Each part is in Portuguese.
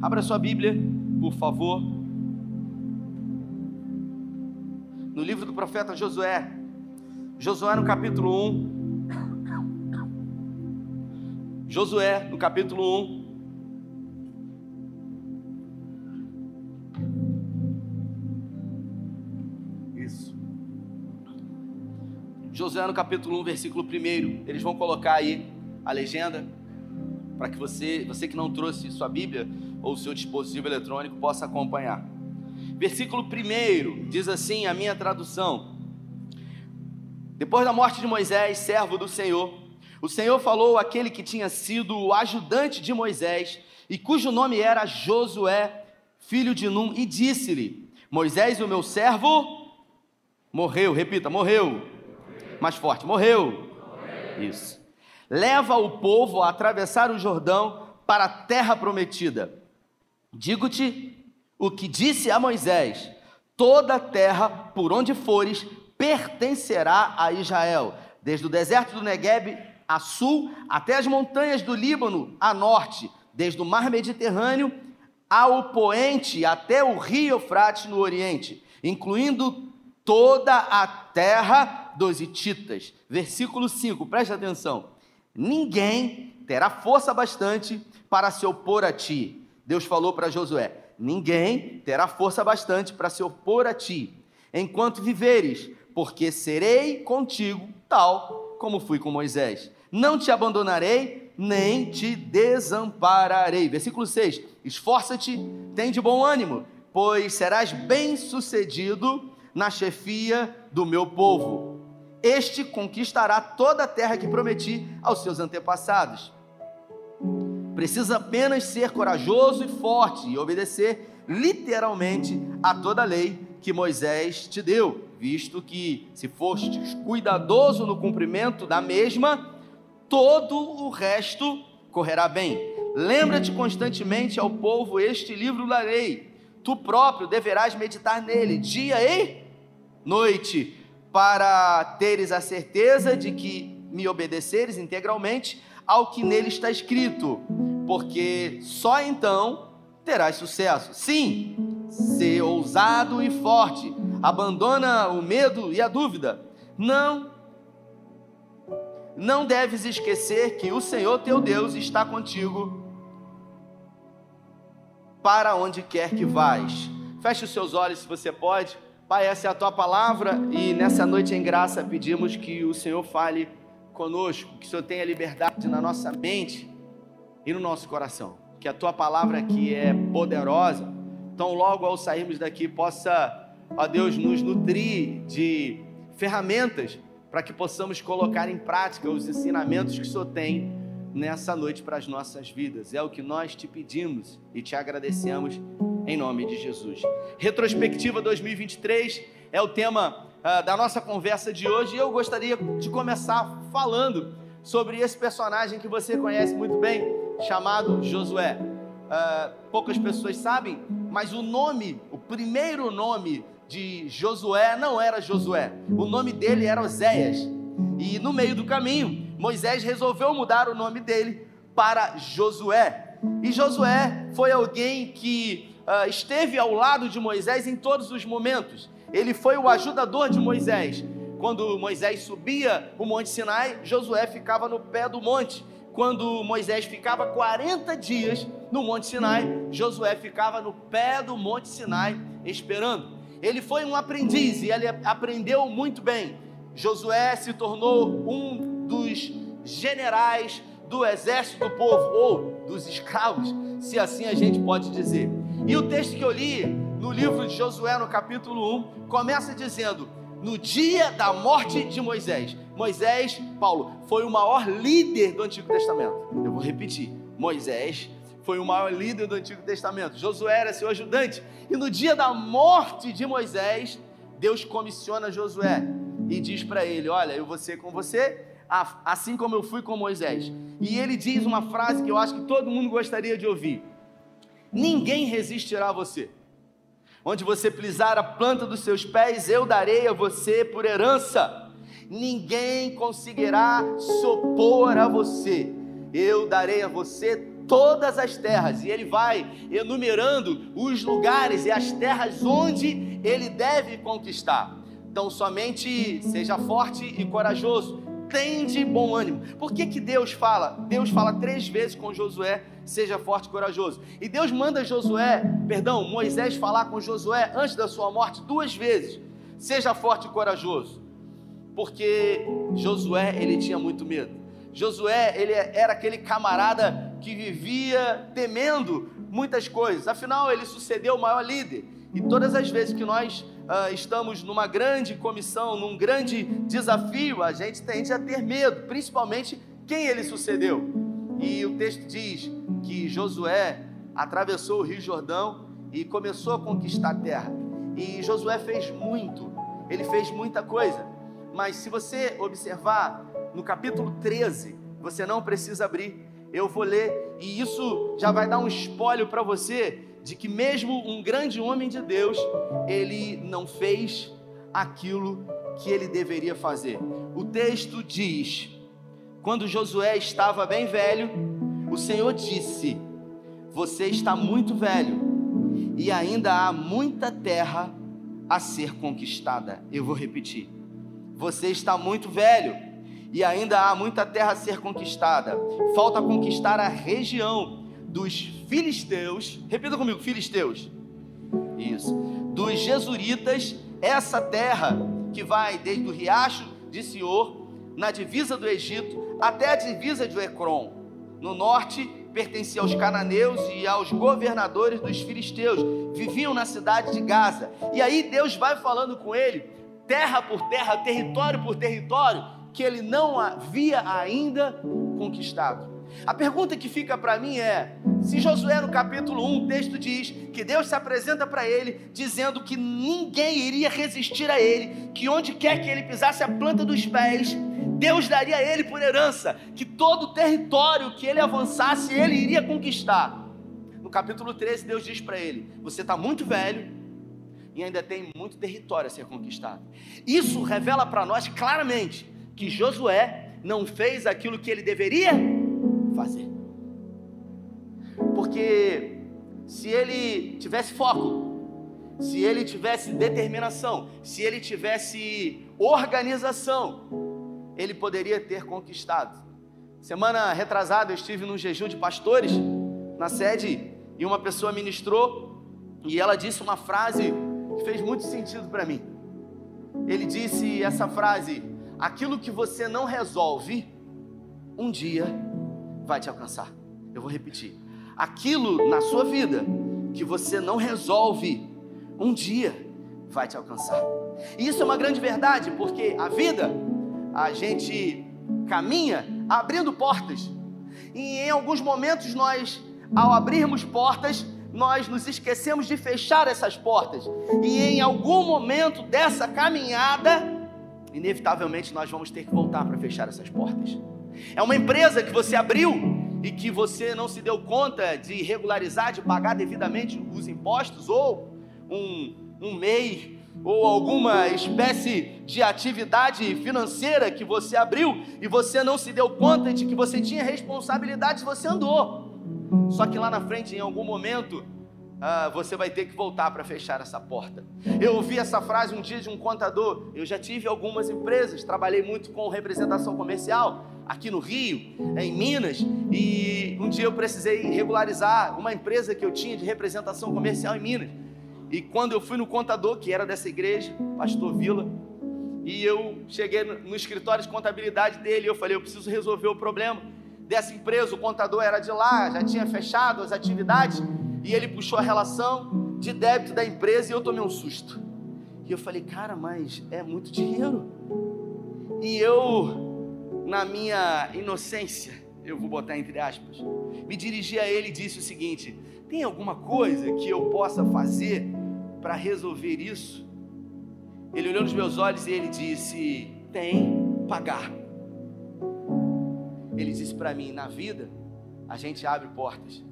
Abra sua Bíblia, por favor. No livro do profeta Josué. Josué no capítulo 1. Josué no capítulo 1. Isso. Josué no capítulo 1, versículo 1. Eles vão colocar aí a legenda para que você, você que não trouxe sua Bíblia ou seu dispositivo eletrônico possa acompanhar. Versículo 1 diz assim: a minha tradução. Depois da morte de Moisés, servo do Senhor, o Senhor falou àquele que tinha sido o ajudante de Moisés e cujo nome era Josué, filho de Num, e disse-lhe: Moisés, o meu servo, morreu. Repita, morreu. morreu. Mais forte, morreu. morreu. Isso leva o povo a atravessar o Jordão para a terra prometida. Digo-te o que disse a Moisés: toda a terra por onde fores pertencerá a Israel, desde o deserto do Negueb a sul até as montanhas do Líbano a norte, desde o mar Mediterrâneo ao poente até o rio Eufrates no oriente, incluindo toda a terra dos Hititas. Versículo 5, preste atenção ninguém terá força bastante para se opor a ti. Deus falou para Josué: ninguém terá força bastante para se opor a ti, enquanto viveres, porque serei contigo, tal como fui com Moisés. Não te abandonarei, nem te desampararei. Versículo 6: Esforça-te, tem de bom ânimo, pois serás bem-sucedido na chefia do meu povo este conquistará toda a terra que prometi aos seus antepassados. Precisa apenas ser corajoso e forte e obedecer literalmente a toda a lei que Moisés te deu, visto que, se fostes cuidadoso no cumprimento da mesma, todo o resto correrá bem. Lembra-te constantemente ao povo este livro da lei. Tu próprio deverás meditar nele dia e noite para teres a certeza de que me obedeceres integralmente ao que nele está escrito, porque só então terás sucesso. Sim, ser ousado e forte, abandona o medo e a dúvida. Não, não deves esquecer que o Senhor teu Deus está contigo para onde quer que vais. Feche os seus olhos se você pode. Pai, essa é a tua palavra e nessa noite em graça pedimos que o Senhor fale conosco, que o Senhor tenha liberdade na nossa mente e no nosso coração. Que a tua palavra aqui é poderosa, então logo ao sairmos daqui possa, ó Deus, nos nutrir de ferramentas para que possamos colocar em prática os ensinamentos que o Senhor tem nessa noite para as nossas vidas. É o que nós te pedimos e te agradecemos em nome de Jesus. Retrospectiva 2023 é o tema uh, da nossa conversa de hoje eu gostaria de começar falando sobre esse personagem que você conhece muito bem, chamado Josué. Uh, poucas pessoas sabem, mas o nome, o primeiro nome de Josué não era Josué, o nome dele era Oséias. E no meio do caminho, Moisés resolveu mudar o nome dele para Josué. E Josué foi alguém que uh, esteve ao lado de Moisés em todos os momentos. Ele foi o ajudador de Moisés. Quando Moisés subia o Monte Sinai, Josué ficava no pé do monte. Quando Moisés ficava 40 dias no Monte Sinai, Josué ficava no pé do Monte Sinai esperando. Ele foi um aprendiz e ele aprendeu muito bem. Josué se tornou um dos generais do exército do povo, ou dos escravos, se assim a gente pode dizer. E o texto que eu li no livro de Josué, no capítulo 1, começa dizendo: No dia da morte de Moisés, Moisés, Paulo, foi o maior líder do Antigo Testamento. Eu vou repetir: Moisés foi o maior líder do Antigo Testamento. Josué era seu ajudante. E no dia da morte de Moisés, Deus comissiona Josué e diz para ele: Olha, eu vou ser com você, assim como eu fui com Moisés. E ele diz uma frase que eu acho que todo mundo gostaria de ouvir ninguém resistirá a você. Onde você pisar a planta dos seus pés, eu darei a você por herança. Ninguém conseguirá se opor a você. Eu darei a você todas as terras, e ele vai enumerando os lugares e as terras onde ele deve conquistar. Então, somente seja forte e corajoso, tende bom ânimo. Por que, que Deus fala? Deus fala três vezes com Josué: seja forte e corajoso. E Deus manda Josué, perdão, Moisés falar com Josué antes da sua morte duas vezes: seja forte e corajoso. Porque Josué, ele tinha muito medo. Josué, ele era aquele camarada que vivia temendo muitas coisas. Afinal, ele sucedeu o maior líder. E todas as vezes que nós uh, estamos numa grande comissão, num grande desafio, a gente tende a ter medo, principalmente quem ele sucedeu. E o texto diz que Josué atravessou o Rio Jordão e começou a conquistar a terra. E Josué fez muito, ele fez muita coisa. Mas se você observar no capítulo 13, você não precisa abrir, eu vou ler, e isso já vai dar um espólio para você de que mesmo um grande homem de Deus, ele não fez aquilo que ele deveria fazer. O texto diz: quando Josué estava bem velho, o Senhor disse: Você está muito velho e ainda há muita terra a ser conquistada. Eu vou repetir. Você está muito velho e ainda há muita terra a ser conquistada. Falta conquistar a região dos filisteus, repita comigo, filisteus. Isso. Dos jesuritas, essa terra que vai desde o riacho de Sior, na divisa do Egito, até a divisa de Ecrom. No norte, pertencia aos cananeus e aos governadores dos filisteus, viviam na cidade de Gaza. E aí Deus vai falando com ele, terra por terra, território por território, que ele não havia ainda conquistado. A pergunta que fica para mim é: se Josué no capítulo 1, o texto diz que Deus se apresenta para ele, dizendo que ninguém iria resistir a ele, que onde quer que ele pisasse a planta dos pés, Deus daria a ele por herança, que todo o território que ele avançasse, ele iria conquistar. No capítulo 13, Deus diz para ele: Você está muito velho e ainda tem muito território a ser conquistado. Isso revela para nós claramente que Josué não fez aquilo que ele deveria fazer. Porque se ele tivesse foco, se ele tivesse determinação, se ele tivesse organização, ele poderia ter conquistado. Semana retrasada eu estive num jejum de pastores na sede e uma pessoa ministrou e ela disse uma frase que fez muito sentido para mim. Ele disse essa frase: aquilo que você não resolve, um dia vai te alcançar. Eu vou repetir. Aquilo na sua vida que você não resolve, um dia vai te alcançar. E isso é uma grande verdade, porque a vida, a gente caminha abrindo portas. E em alguns momentos nós, ao abrirmos portas, nós nos esquecemos de fechar essas portas. E em algum momento dessa caminhada, inevitavelmente nós vamos ter que voltar para fechar essas portas. É uma empresa que você abriu e que você não se deu conta de regularizar, de pagar devidamente os impostos, ou um, um MEI, ou alguma espécie de atividade financeira que você abriu e você não se deu conta de que você tinha responsabilidade, você andou. Só que lá na frente, em algum momento, ah, você vai ter que voltar para fechar essa porta. Eu ouvi essa frase um dia de um contador. Eu já tive algumas empresas, trabalhei muito com representação comercial aqui no Rio, em Minas, e um dia eu precisei regularizar uma empresa que eu tinha de representação comercial em Minas. E quando eu fui no contador, que era dessa igreja, Pastor Vila, e eu cheguei no escritório de contabilidade dele, eu falei, eu preciso resolver o problema dessa empresa. O contador era de lá, já tinha fechado as atividades e ele puxou a relação de débito da empresa e eu tomei um susto. E eu falei, cara, mas é muito dinheiro. E eu, na minha inocência, eu vou botar entre aspas, me dirigi a ele e disse o seguinte: tem alguma coisa que eu possa fazer para resolver isso? Ele olhou nos meus olhos e ele disse: tem, pagar. Ele disse para mim: na vida, a gente abre portas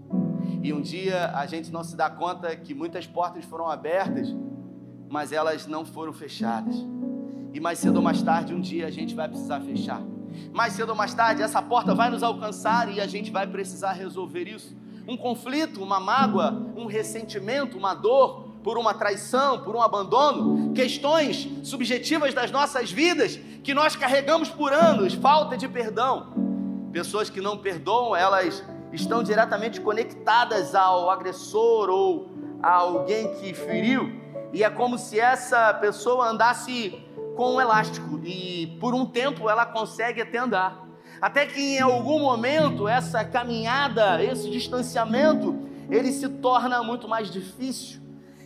e um dia a gente não se dá conta que muitas portas foram abertas, mas elas não foram fechadas. E mais cedo ou mais tarde, um dia a gente vai precisar fechar. Mais cedo ou mais tarde, essa porta vai nos alcançar e a gente vai precisar resolver isso. Um conflito, uma mágoa, um ressentimento, uma dor por uma traição, por um abandono, questões subjetivas das nossas vidas que nós carregamos por anos, falta de perdão. Pessoas que não perdoam, elas estão diretamente conectadas ao agressor ou a alguém que feriu, e é como se essa pessoa andasse com um elástico e por um tempo ela consegue até andar. Até que em algum momento essa caminhada, esse distanciamento, ele se torna muito mais difícil.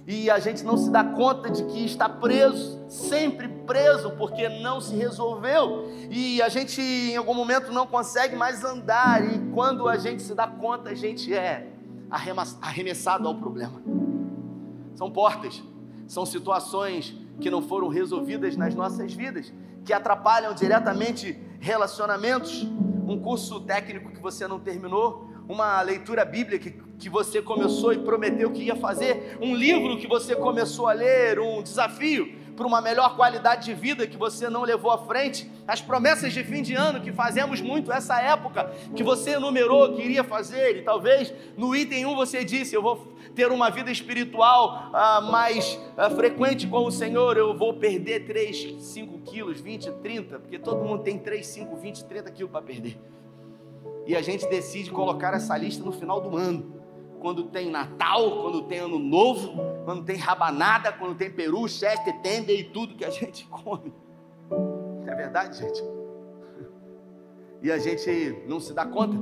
E a gente não se dá conta de que está preso, sempre preso, porque não se resolveu. E a gente em algum momento não consegue mais andar. E quando a gente se dá conta, a gente é arremessado ao problema. São portas, são situações que não foram resolvidas nas nossas vidas, que atrapalham diretamente relacionamentos, um curso técnico que você não terminou, uma leitura bíblica que, que você começou e prometeu que ia fazer, um livro que você começou a ler, um desafio para uma melhor qualidade de vida que você não levou à frente, as promessas de fim de ano que fazemos muito essa época, que você enumerou que iria fazer, e talvez no item 1 você disse: Eu vou ter uma vida espiritual ah, mais ah, frequente com o Senhor, eu vou perder 3, 5 quilos, 20, 30, porque todo mundo tem 3, 5, 20, 30 quilos para perder. E a gente decide colocar essa lista no final do ano quando tem Natal, quando tem Ano Novo, quando tem rabanada, quando tem peru, chester, tender e tudo que a gente come. É verdade, gente? E a gente não se dá conta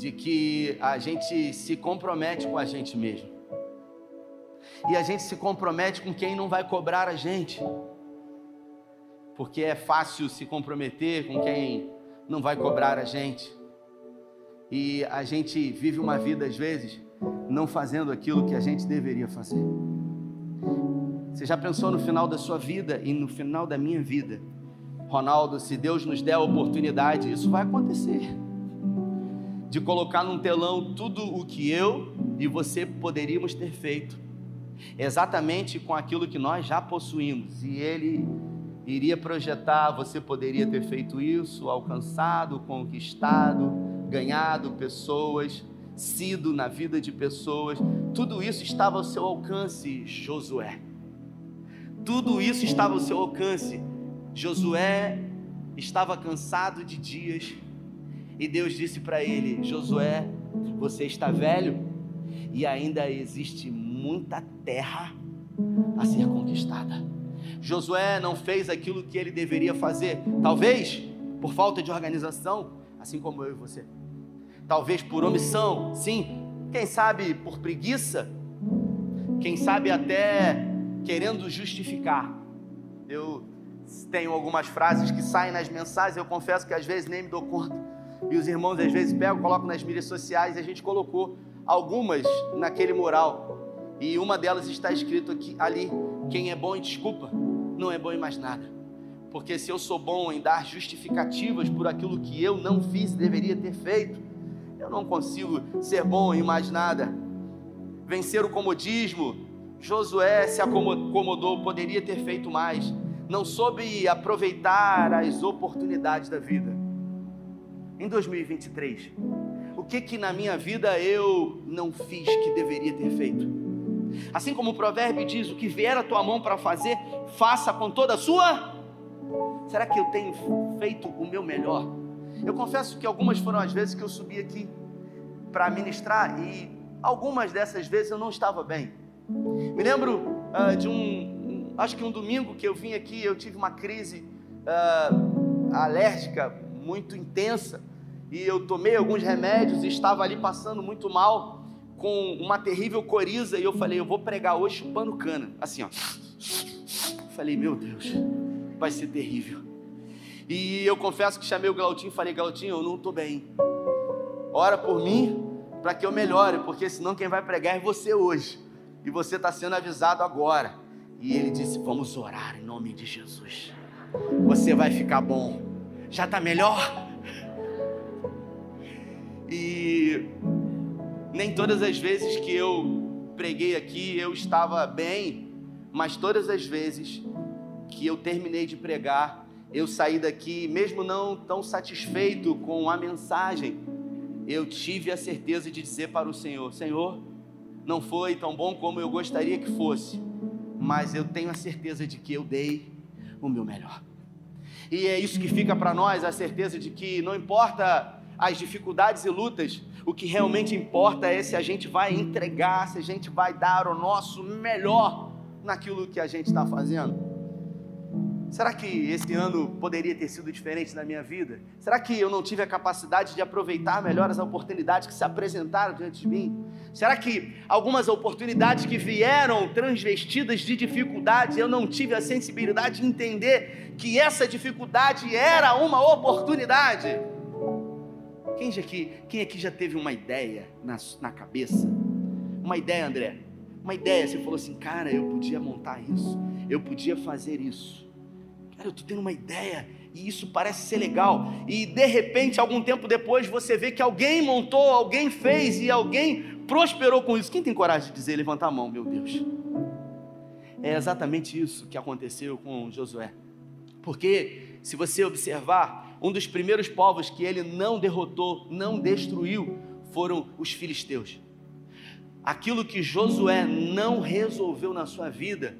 de que a gente se compromete com a gente mesmo. E a gente se compromete com quem não vai cobrar a gente. Porque é fácil se comprometer com quem não vai cobrar a gente. E a gente vive uma vida, às vezes, não fazendo aquilo que a gente deveria fazer. Você já pensou no final da sua vida e no final da minha vida? Ronaldo, se Deus nos der a oportunidade, isso vai acontecer. De colocar num telão tudo o que eu e você poderíamos ter feito, exatamente com aquilo que nós já possuímos, e Ele iria projetar: você poderia ter feito isso, alcançado, conquistado ganhado pessoas, sido na vida de pessoas, tudo isso estava ao seu alcance, Josué. Tudo isso estava ao seu alcance. Josué estava cansado de dias e Deus disse para ele: Josué, você está velho e ainda existe muita terra a ser conquistada. Josué não fez aquilo que ele deveria fazer, talvez por falta de organização, assim como eu e você talvez por omissão, sim, quem sabe por preguiça, quem sabe até querendo justificar. Eu tenho algumas frases que saem nas mensagens, eu confesso que às vezes nem me dou conta. E os irmãos às vezes pegam, colocam nas mídias sociais e a gente colocou algumas naquele mural. E uma delas está escrito aqui ali: quem é bom em desculpa, não é bom em mais nada. Porque se eu sou bom em dar justificativas por aquilo que eu não fiz e deveria ter feito, eu não consigo ser bom em mais nada. Vencer o comodismo. Josué se acomodou, poderia ter feito mais. Não soube aproveitar as oportunidades da vida. Em 2023, o que que na minha vida eu não fiz que deveria ter feito? Assim como o provérbio diz: o que vier a tua mão para fazer, faça com toda a sua. Será que eu tenho feito o meu melhor? Eu confesso que algumas foram as vezes que eu subi aqui para ministrar e algumas dessas vezes eu não estava bem. Me lembro uh, de um, acho que um domingo que eu vim aqui, eu tive uma crise uh, alérgica muito intensa e eu tomei alguns remédios e estava ali passando muito mal com uma terrível coriza e eu falei, eu vou pregar hoje chupando cana, assim ó. Falei, meu Deus, vai ser terrível. E eu confesso que chamei o Glautinho e falei, Glautinho, eu não estou bem. Ora por mim para que eu melhore, porque senão quem vai pregar é você hoje. E você está sendo avisado agora. E ele disse: Vamos orar em nome de Jesus. Você vai ficar bom. Já está melhor? E nem todas as vezes que eu preguei aqui eu estava bem, mas todas as vezes que eu terminei de pregar, eu saí daqui, mesmo não tão satisfeito com a mensagem, eu tive a certeza de dizer para o Senhor: Senhor, não foi tão bom como eu gostaria que fosse, mas eu tenho a certeza de que eu dei o meu melhor. E é isso que fica para nós, a certeza de que não importa as dificuldades e lutas, o que realmente importa é se a gente vai entregar, se a gente vai dar o nosso melhor naquilo que a gente está fazendo. Será que esse ano poderia ter sido diferente na minha vida? Será que eu não tive a capacidade de aproveitar melhor as oportunidades que se apresentaram diante de mim? Será que algumas oportunidades que vieram transvestidas de dificuldades, eu não tive a sensibilidade de entender que essa dificuldade era uma oportunidade? Quem aqui, quem aqui já teve uma ideia na, na cabeça? Uma ideia, André? Uma ideia, você falou assim, cara, eu podia montar isso, eu podia fazer isso Cara, eu estou tendo uma ideia e isso parece ser legal. E de repente, algum tempo depois, você vê que alguém montou, alguém fez e alguém prosperou com isso. Quem tem coragem de dizer, levantar a mão, meu Deus? É exatamente isso que aconteceu com Josué. Porque, se você observar, um dos primeiros povos que ele não derrotou, não destruiu, foram os filisteus. Aquilo que Josué não resolveu na sua vida,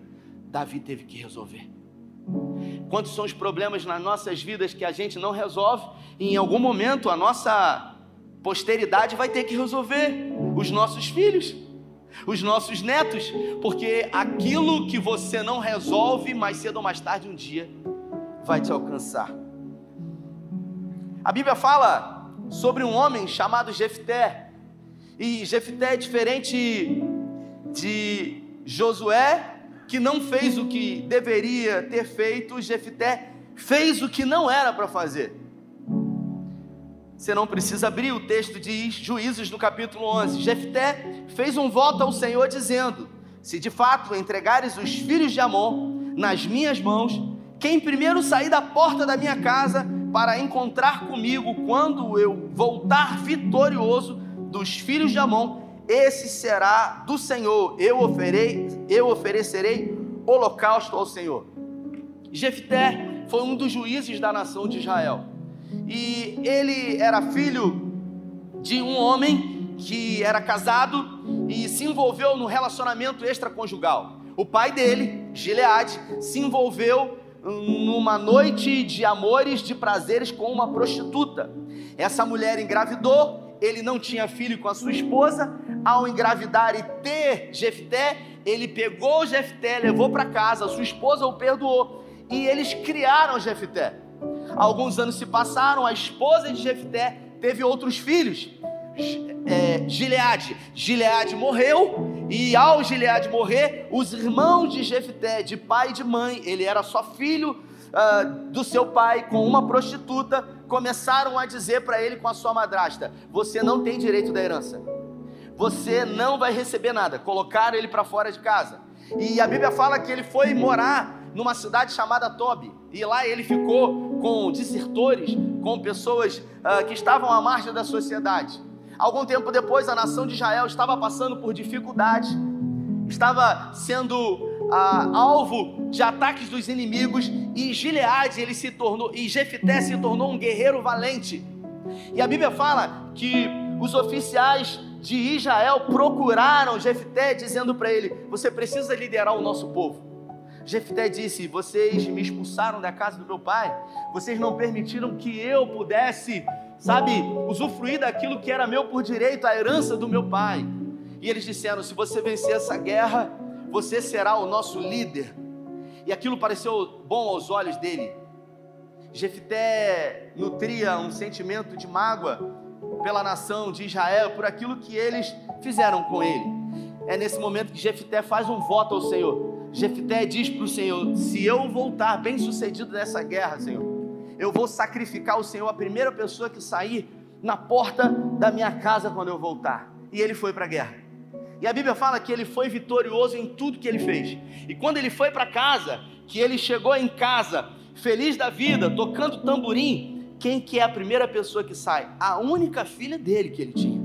Davi teve que resolver. Quantos são os problemas nas nossas vidas que a gente não resolve e em algum momento a nossa posteridade vai ter que resolver? Os nossos filhos, os nossos netos, porque aquilo que você não resolve, mais cedo ou mais tarde um dia vai te alcançar. A Bíblia fala sobre um homem chamado Jefté. E Jefté é diferente de Josué que não fez o que deveria ter feito, Jefté fez o que não era para fazer. Você não precisa abrir, o texto diz, Juízes no capítulo 11. Jefté fez um voto ao Senhor dizendo: Se de fato entregares os filhos de Amon nas minhas mãos, quem primeiro sair da porta da minha casa para encontrar comigo quando eu voltar vitorioso dos filhos de Amon, esse será do Senhor. Eu, oferei, eu oferecerei holocausto ao Senhor. Jefté foi um dos juízes da nação de Israel. E ele era filho de um homem que era casado e se envolveu no relacionamento extraconjugal. O pai dele, Gileade, se envolveu numa noite de amores, de prazeres com uma prostituta. Essa mulher engravidou, ele não tinha filho com a sua esposa, ao engravidar e ter Jefté, ele pegou Jefté, levou para casa, sua esposa o perdoou e eles criaram Jefté. Alguns anos se passaram, a esposa de Jefté teve outros filhos. É, Gileade. Gileade morreu e ao Gileade morrer, os irmãos de Jefté, de pai e de mãe, ele era só filho uh, do seu pai com uma prostituta, começaram a dizer para ele com a sua madrasta: Você não tem direito da herança você não vai receber nada. Colocaram ele para fora de casa. E a Bíblia fala que ele foi morar numa cidade chamada Tobi. E lá ele ficou com desertores, com pessoas uh, que estavam à margem da sociedade. Algum tempo depois, a nação de Israel estava passando por dificuldade, estava sendo uh, alvo de ataques dos inimigos, e Gileade ele se tornou, e Jefté se tornou um guerreiro valente. E a Bíblia fala que os oficiais de Israel procuraram Jefté, dizendo para ele: Você precisa liderar o nosso povo. Jefté disse: Vocês me expulsaram da casa do meu pai, vocês não permitiram que eu pudesse, sabe, usufruir daquilo que era meu por direito, a herança do meu pai. E eles disseram: Se você vencer essa guerra, você será o nosso líder. E aquilo pareceu bom aos olhos dele. Jefté nutria um sentimento de mágoa pela nação de Israel, por aquilo que eles fizeram com ele. É nesse momento que Jefté faz um voto ao Senhor. Jefté diz para o Senhor: Se eu voltar bem sucedido nessa guerra, Senhor, eu vou sacrificar o Senhor a primeira pessoa que sair na porta da minha casa quando eu voltar. E ele foi para a guerra. E a Bíblia fala que ele foi vitorioso em tudo que ele fez. E quando ele foi para casa, que ele chegou em casa feliz da vida, tocando tamborim, quem que é a primeira pessoa que sai? A única filha dele que ele tinha.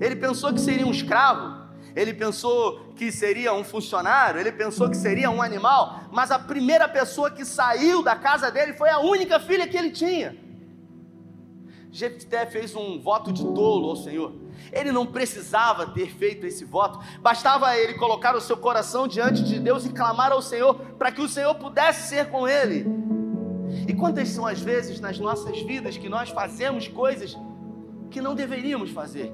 Ele pensou que seria um escravo, ele pensou que seria um funcionário, ele pensou que seria um animal, mas a primeira pessoa que saiu da casa dele foi a única filha que ele tinha. Jefté fez um voto de tolo ao Senhor. Ele não precisava ter feito esse voto, bastava ele colocar o seu coração diante de Deus e clamar ao Senhor para que o Senhor pudesse ser com ele. E quantas são as vezes nas nossas vidas que nós fazemos coisas que não deveríamos fazer?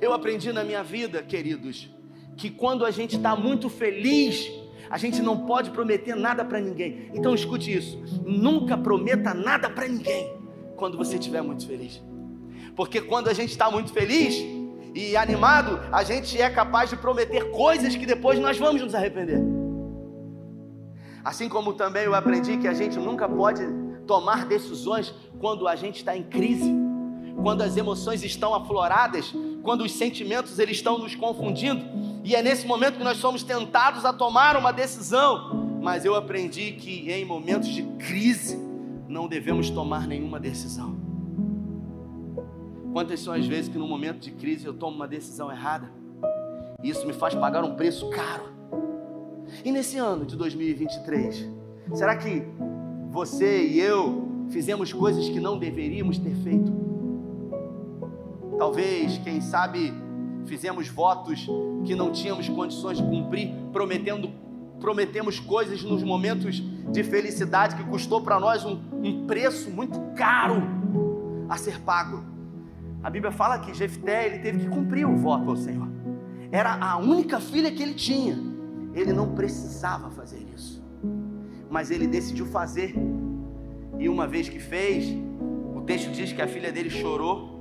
Eu aprendi na minha vida, queridos, que quando a gente está muito feliz, a gente não pode prometer nada para ninguém. Então escute isso: nunca prometa nada para ninguém quando você estiver muito feliz. Porque quando a gente está muito feliz e animado, a gente é capaz de prometer coisas que depois nós vamos nos arrepender. Assim como também eu aprendi que a gente nunca pode tomar decisões quando a gente está em crise, quando as emoções estão afloradas, quando os sentimentos eles estão nos confundindo, e é nesse momento que nós somos tentados a tomar uma decisão. Mas eu aprendi que em momentos de crise não devemos tomar nenhuma decisão. Quantas são as vezes que no momento de crise eu tomo uma decisão errada? E isso me faz pagar um preço caro. E nesse ano de 2023, será que você e eu fizemos coisas que não deveríamos ter feito? Talvez, quem sabe, fizemos votos que não tínhamos condições de cumprir, prometendo prometemos coisas nos momentos de felicidade que custou para nós um, um, preço muito caro a ser pago. A Bíblia fala que Jefté ele teve que cumprir o voto ao Senhor. Era a única filha que ele tinha. Ele não precisava fazer isso, mas ele decidiu fazer. E uma vez que fez, o texto diz que a filha dele chorou.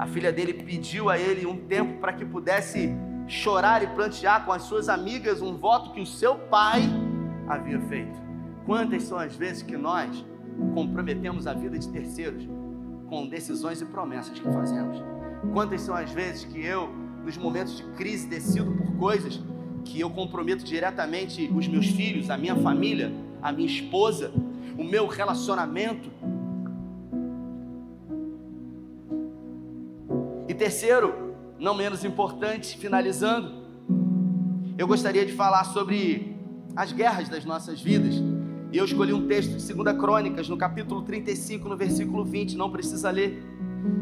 A filha dele pediu a ele um tempo para que pudesse chorar e plantear com as suas amigas um voto que o seu pai havia feito. Quantas são as vezes que nós comprometemos a vida de terceiros com decisões e promessas que fazemos? Quantas são as vezes que eu, nos momentos de crise, decido por coisas que eu comprometo diretamente os meus filhos, a minha família, a minha esposa, o meu relacionamento? E terceiro, não menos importante, finalizando, eu gostaria de falar sobre as guerras das nossas vidas. E eu escolhi um texto de 2 Crônicas, no capítulo 35, no versículo 20, não precisa ler.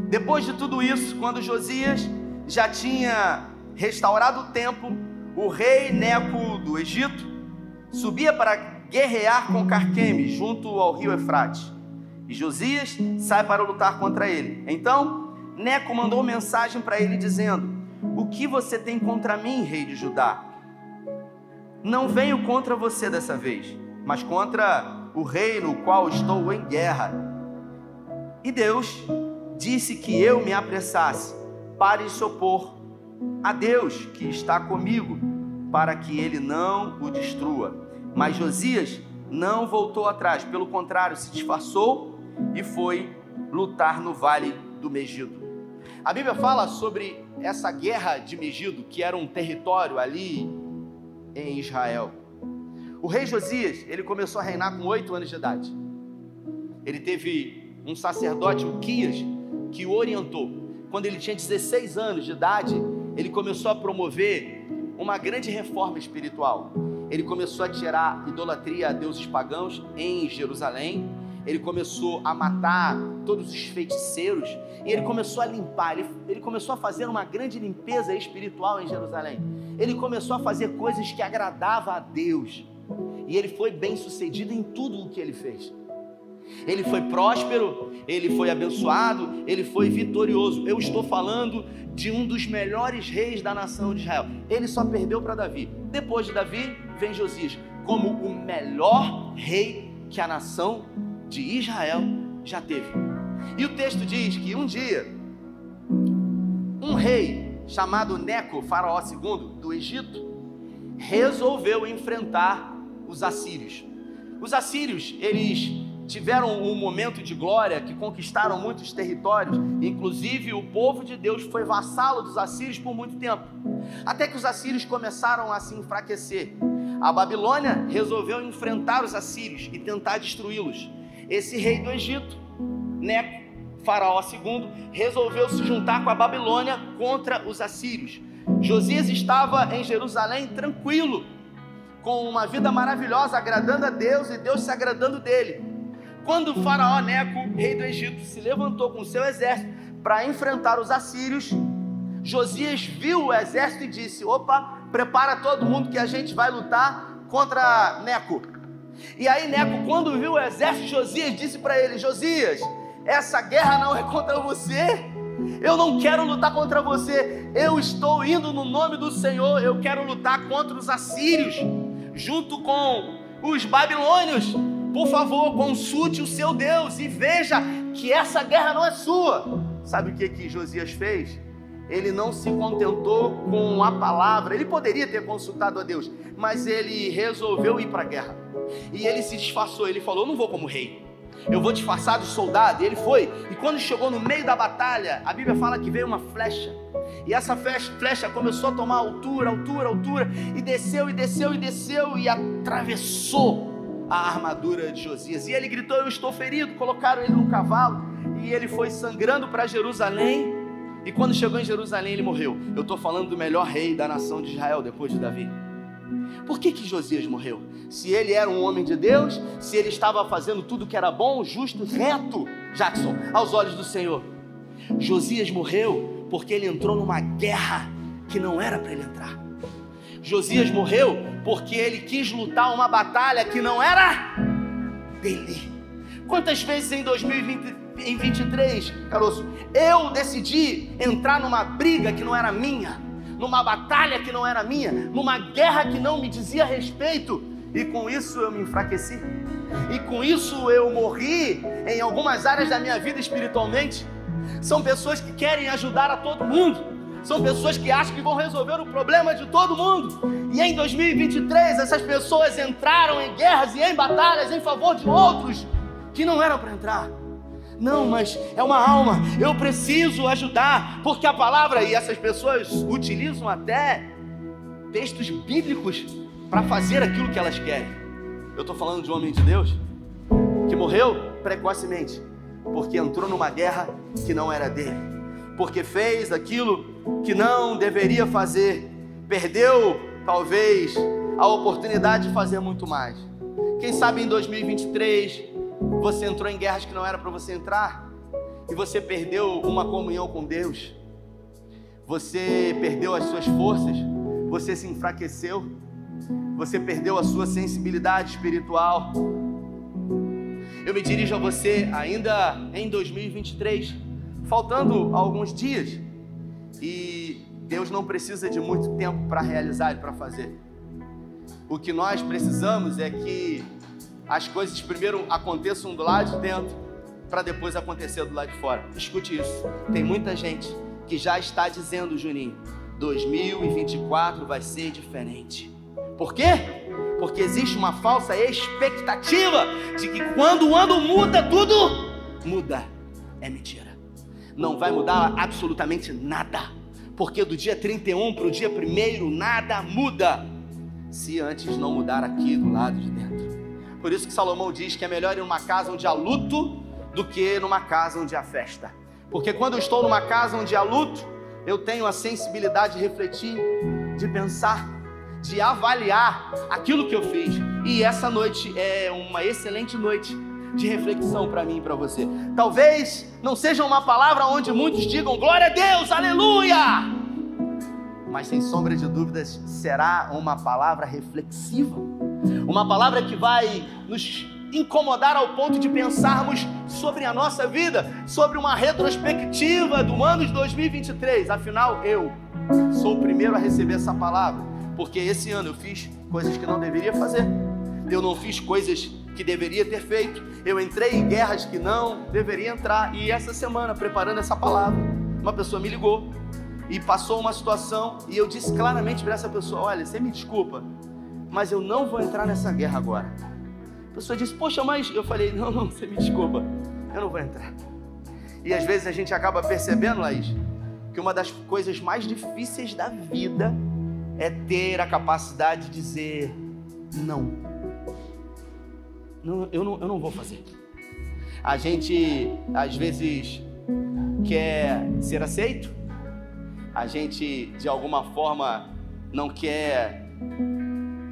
Depois de tudo isso, quando Josias já tinha restaurado o templo, o rei Neco do Egito subia para guerrear com Carquemes, junto ao rio Efrate. E Josias sai para lutar contra ele. Então, Neco mandou mensagem para ele dizendo: O que você tem contra mim, rei de Judá? Não venho contra você dessa vez, mas contra o reino qual estou em guerra. E Deus disse que eu me apressasse para se opor a Deus que está comigo, para que ele não o destrua. Mas Josias não voltou atrás, pelo contrário, se disfarçou e foi lutar no vale do Megido. A Bíblia fala sobre essa guerra de Megido, que era um território ali em Israel. O rei Josias, ele começou a reinar com oito anos de idade. Ele teve um sacerdote, o Quias, que o orientou. Quando ele tinha 16 anos de idade, ele começou a promover uma grande reforma espiritual. Ele começou a tirar idolatria a deuses pagãos em Jerusalém ele começou a matar todos os feiticeiros e ele começou a limpar, ele, ele começou a fazer uma grande limpeza espiritual em Jerusalém. Ele começou a fazer coisas que agradavam a Deus e ele foi bem sucedido em tudo o que ele fez. Ele foi próspero, ele foi abençoado, ele foi vitorioso. Eu estou falando de um dos melhores reis da nação de Israel. Ele só perdeu para Davi. Depois de Davi, vem Josias como o melhor rei que a nação de Israel já teve. E o texto diz que um dia, um rei chamado Neco, faraó II do Egito, resolveu enfrentar os assírios. Os assírios, eles tiveram um momento de glória que conquistaram muitos territórios, inclusive o povo de Deus foi vassalo dos assírios por muito tempo, até que os assírios começaram a se enfraquecer. A Babilônia resolveu enfrentar os assírios e tentar destruí-los esse rei do Egito, Neco, Faraó II, resolveu se juntar com a Babilônia contra os assírios. Josias estava em Jerusalém tranquilo, com uma vida maravilhosa, agradando a Deus e Deus se agradando dele. Quando o faraó Neco, rei do Egito, se levantou com seu exército para enfrentar os assírios, Josias viu o exército e disse: Opa, prepara todo mundo que a gente vai lutar contra Neco. E aí Neco, quando viu o exército, Josias disse para ele: Josias, essa guerra não é contra você. Eu não quero lutar contra você. Eu estou indo no nome do Senhor. Eu quero lutar contra os assírios, junto com os babilônios. Por favor, consulte o seu Deus e veja que essa guerra não é sua. Sabe o que que Josias fez? Ele não se contentou com a palavra. Ele poderia ter consultado a Deus, mas ele resolveu ir para a guerra. E ele se disfarçou. Ele falou: "Eu não vou como rei eu vou disfarçar de soldado. E ele foi. E quando chegou no meio da batalha, a Bíblia fala que veio uma flecha. E essa flecha começou a tomar altura, altura, altura. E desceu, e desceu, e desceu. E atravessou a armadura de Josias. E ele gritou: Eu estou ferido. Colocaram ele no cavalo. E ele foi sangrando para Jerusalém. E quando chegou em Jerusalém, ele morreu. Eu estou falando do melhor rei da nação de Israel depois de Davi. Por que, que Josias morreu? Se ele era um homem de Deus, se ele estava fazendo tudo que era bom, justo, reto, Jackson, aos olhos do Senhor. Josias morreu porque ele entrou numa guerra que não era para ele entrar. Josias morreu porque ele quis lutar uma batalha que não era dele. Quantas vezes em 2023, caroço, eu decidi entrar numa briga que não era minha? Numa batalha que não era minha, numa guerra que não me dizia respeito, e com isso eu me enfraqueci. E com isso eu morri em algumas áreas da minha vida espiritualmente. São pessoas que querem ajudar a todo mundo. São pessoas que acham que vão resolver o problema de todo mundo. E em 2023 essas pessoas entraram em guerras e em batalhas em favor de outros que não eram para entrar. Não, mas é uma alma, eu preciso ajudar, porque a palavra, e essas pessoas utilizam até textos bíblicos para fazer aquilo que elas querem. Eu estou falando de um homem de Deus que morreu precocemente, porque entrou numa guerra que não era dele, porque fez aquilo que não deveria fazer, perdeu talvez a oportunidade de fazer muito mais. Quem sabe em 2023 você entrou em guerras que não era para você entrar. E você perdeu uma comunhão com Deus. Você perdeu as suas forças. Você se enfraqueceu. Você perdeu a sua sensibilidade espiritual. Eu me dirijo a você ainda em 2023, faltando alguns dias. E Deus não precisa de muito tempo para realizar e para fazer. O que nós precisamos é que as coisas primeiro aconteçam do lado de dentro, para depois acontecer do lado de fora. Escute isso. Tem muita gente que já está dizendo, Juninho, 2024 vai ser diferente. Por quê? Porque existe uma falsa expectativa de que quando o ano muda, tudo muda. É mentira. Não vai mudar absolutamente nada. Porque do dia 31 para o dia 1 nada muda. Se antes não mudar aqui do lado de dentro. Por isso que Salomão diz que é melhor ir numa casa onde há luto do que numa casa onde há festa. Porque quando eu estou numa casa onde há luto, eu tenho a sensibilidade de refletir, de pensar, de avaliar aquilo que eu fiz. E essa noite é uma excelente noite de reflexão para mim e para você. Talvez não seja uma palavra onde muitos digam glória a Deus, aleluia! Mas sem sombra de dúvidas, será uma palavra reflexiva uma palavra que vai nos incomodar ao ponto de pensarmos sobre a nossa vida, sobre uma retrospectiva do ano de 2023. Afinal, eu sou o primeiro a receber essa palavra, porque esse ano eu fiz coisas que não deveria fazer. Eu não fiz coisas que deveria ter feito. Eu entrei em guerras que não deveria entrar. E essa semana, preparando essa palavra, uma pessoa me ligou e passou uma situação e eu disse claramente para essa pessoa: Olha, você me desculpa, mas eu não vou entrar nessa guerra agora. A pessoa disse, poxa, mas eu falei, não, não, você me desculpa, eu não vou entrar. E às vezes a gente acaba percebendo, Laís, que uma das coisas mais difíceis da vida é ter a capacidade de dizer não. não eu, não eu não vou fazer. A gente às vezes quer ser aceito, a gente de alguma forma não quer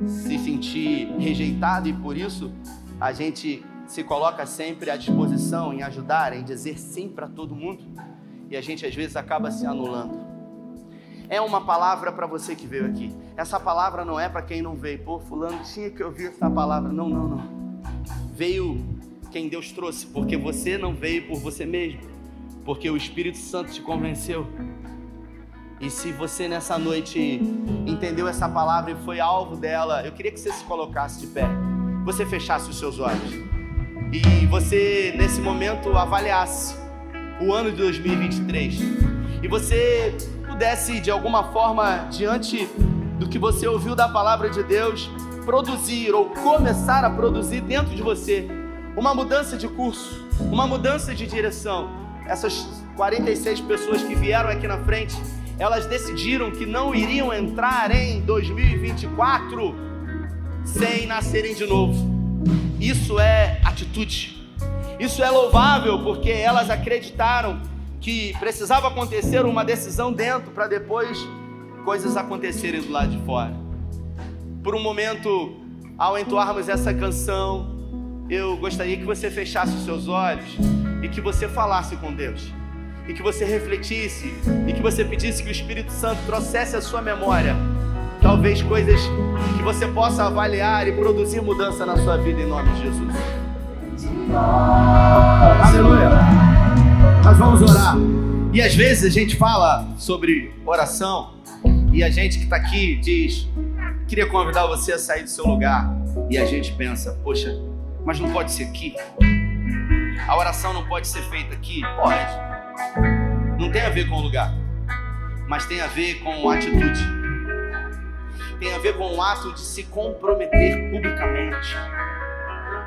se sentir rejeitado e por isso a gente se coloca sempre à disposição em ajudar, em dizer sim para todo mundo e a gente às vezes acaba se anulando. É uma palavra para você que veio aqui. Essa palavra não é para quem não veio. Pô, fulano tinha que ouvir essa palavra. Não, não, não. Veio quem Deus trouxe, porque você não veio por você mesmo, porque o Espírito Santo te convenceu. E se você nessa noite entendeu essa palavra e foi alvo dela, eu queria que você se colocasse de pé, você fechasse os seus olhos. E você nesse momento avaliasse o ano de 2023 e você pudesse de alguma forma diante do que você ouviu da palavra de Deus produzir ou começar a produzir dentro de você uma mudança de curso, uma mudança de direção. Essas 46 pessoas que vieram aqui na frente, elas decidiram que não iriam entrar em 2024 sem nascerem de novo. Isso é atitude. Isso é louvável porque elas acreditaram que precisava acontecer uma decisão dentro para depois coisas acontecerem do lado de fora. Por um momento, ao entoarmos essa canção, eu gostaria que você fechasse os seus olhos e que você falasse com Deus. E que você refletisse e que você pedisse que o Espírito Santo trouxesse à sua memória talvez coisas que você possa avaliar e produzir mudança na sua vida em nome de Jesus. Aleluia. Nós vamos orar. E às vezes a gente fala sobre oração e a gente que está aqui diz: queria convidar você a sair do seu lugar. E a gente pensa: poxa, mas não pode ser aqui. A oração não pode ser feita aqui? Pode. Não tem a ver com o lugar, mas tem a ver com a atitude. Tem a ver com o ato de se comprometer publicamente.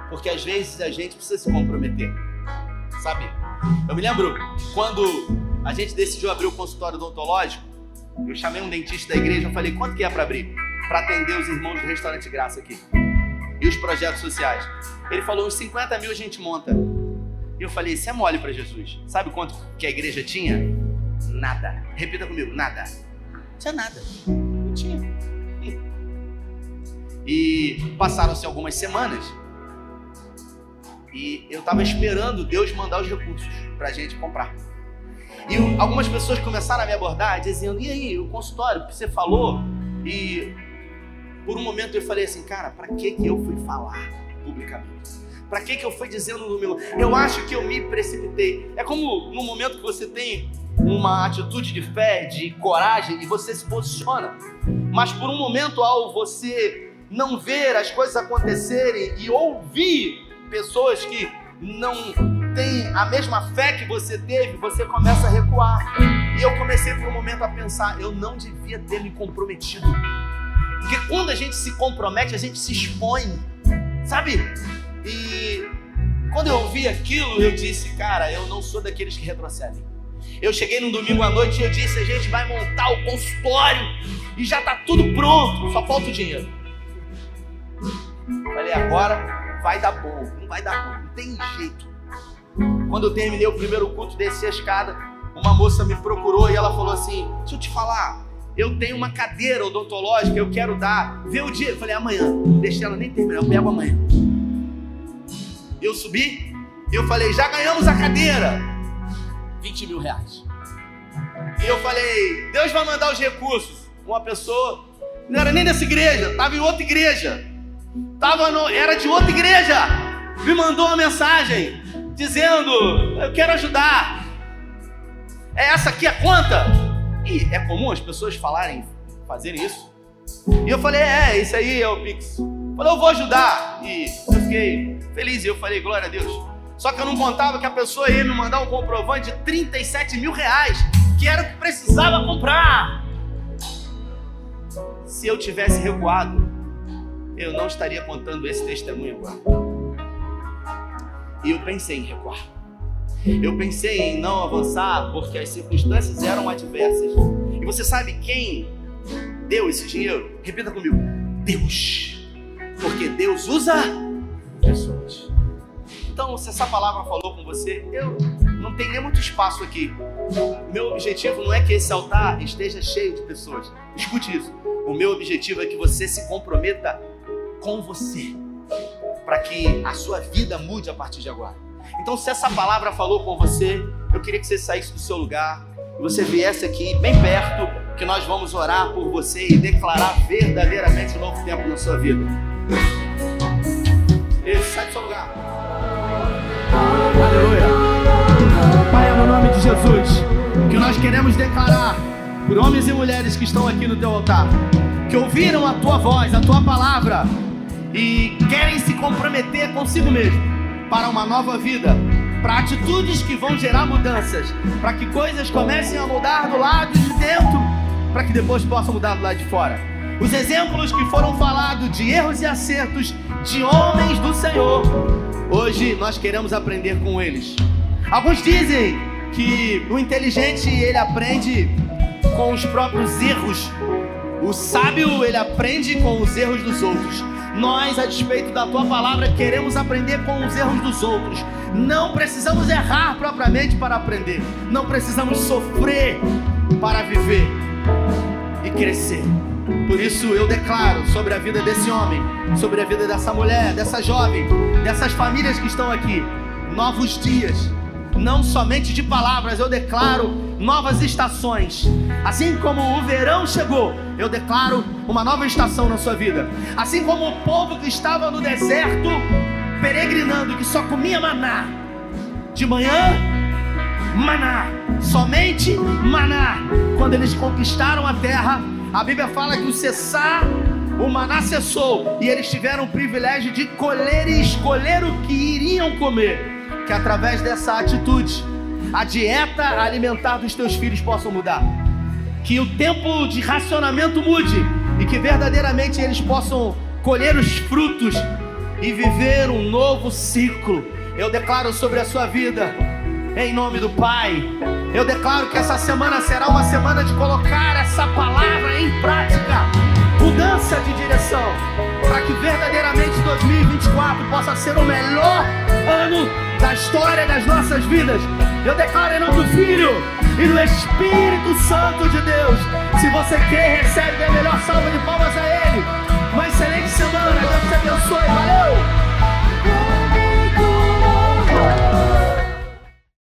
Porque às vezes a gente precisa se comprometer. Sabe? Eu me lembro quando a gente decidiu abrir o consultório odontológico, eu chamei um dentista da igreja e falei: quanto que é para abrir? Para atender os irmãos do restaurante Graça aqui. E os projetos sociais. Ele falou: uns 50 mil a gente monta. E eu falei: isso é mole para Jesus. Sabe quanto que a igreja tinha? Nada. Repita comigo: nada. Não tinha nada. Não tinha. E passaram-se algumas semanas. E eu estava esperando Deus mandar os recursos para a gente comprar. E algumas pessoas começaram a me abordar dizendo: E aí, o consultório que você falou? E por um momento eu falei assim, cara, para que que eu fui falar publicamente? Para que que eu fui dizendo no meu? Eu acho que eu me precipitei. É como no momento que você tem uma atitude de fé, de coragem e você se posiciona. Mas por um momento ao você não ver as coisas acontecerem e ouvir pessoas que não têm a mesma fé que você teve, você começa a recuar. E eu comecei por um momento a pensar, eu não devia ter me comprometido. Porque quando a gente se compromete, a gente se expõe, sabe? E quando eu ouvi aquilo, eu disse, cara, eu não sou daqueles que retrocedem. Eu cheguei no domingo à noite e eu disse, a gente vai montar o consultório e já está tudo pronto, só falta o dinheiro. Falei, agora vai dar bom, não vai dar bom, não tem jeito. Quando eu terminei o primeiro culto, desci a escada, uma moça me procurou e ela falou assim: Deixa eu te falar, eu tenho uma cadeira odontológica, eu quero dar. Vê o dia. Eu falei, amanhã. Deixei ela nem terminar, eu pego amanhã. Eu subi eu falei, já ganhamos a cadeira. 20 mil reais. E eu falei, Deus vai mandar os recursos. Uma pessoa, não era nem dessa igreja, estava em outra igreja. Tava no, era de outra igreja. Me mandou uma mensagem dizendo, eu quero ajudar. É essa aqui a conta? E é comum as pessoas falarem, fazerem isso. E eu falei, é, isso aí é o Pix. Falei, eu vou ajudar. E eu fiquei feliz. E eu falei, glória a Deus. Só que eu não contava que a pessoa ia me mandar um comprovante de 37 mil reais, que era o que precisava comprar. Se eu tivesse recuado, eu não estaria contando esse testemunho agora. E eu pensei em recuar. Eu pensei em não avançar porque as circunstâncias eram adversas. E você sabe quem deu esse dinheiro? Repita comigo: Deus. Porque Deus usa pessoas. Então, se essa palavra falou com você, eu não tem nem muito espaço aqui. Meu objetivo não é que esse altar esteja cheio de pessoas. Escute isso. O meu objetivo é que você se comprometa com você, para que a sua vida mude a partir de agora. Então, se essa palavra falou com você, eu queria que você saísse do seu lugar e você viesse aqui bem perto, que nós vamos orar por você e declarar verdadeiramente um novo tempo na sua vida. Isso, sai do seu lugar. Aleluia. Pai, no nome de Jesus, que nós queremos declarar por homens e mulheres que estão aqui no teu altar, que ouviram a tua voz, a tua palavra e querem se comprometer consigo mesmo para uma nova vida, para atitudes que vão gerar mudanças, para que coisas comecem a mudar do lado de dentro, para que depois possam mudar do lado de fora. Os exemplos que foram falados de erros e acertos de homens do Senhor, hoje nós queremos aprender com eles. Alguns dizem que o inteligente ele aprende com os próprios erros. O sábio ele aprende com os erros dos outros. Nós, a despeito da tua palavra, queremos aprender com os erros dos outros. Não precisamos errar propriamente para aprender. Não precisamos sofrer para viver e crescer. Por isso eu declaro sobre a vida desse homem, sobre a vida dessa mulher, dessa jovem, dessas famílias que estão aqui, novos dias, não somente de palavras, eu declaro novas estações. Assim como o verão chegou, eu declaro uma nova estação na sua vida. Assim como o povo que estava no deserto, peregrinando, que só comia maná, de manhã, maná, somente maná. Quando eles conquistaram a terra, a Bíblia fala que o cessar, o maná cessou, e eles tiveram o privilégio de colher e escolher o que iriam comer que através dessa atitude a dieta alimentar dos teus filhos possa mudar. Que o tempo de racionamento mude e que verdadeiramente eles possam colher os frutos e viver um novo ciclo. Eu declaro sobre a sua vida, em nome do Pai. Eu declaro que essa semana será uma semana de colocar essa palavra em prática. Mudança de direção, para que verdadeiramente 2024 possa ser o melhor ano da história das nossas vidas. Eu declaro em nome do Filho e do Espírito Santo de Deus. Se você quer, recebe a melhor salva de palmas a Ele. Uma excelente semana.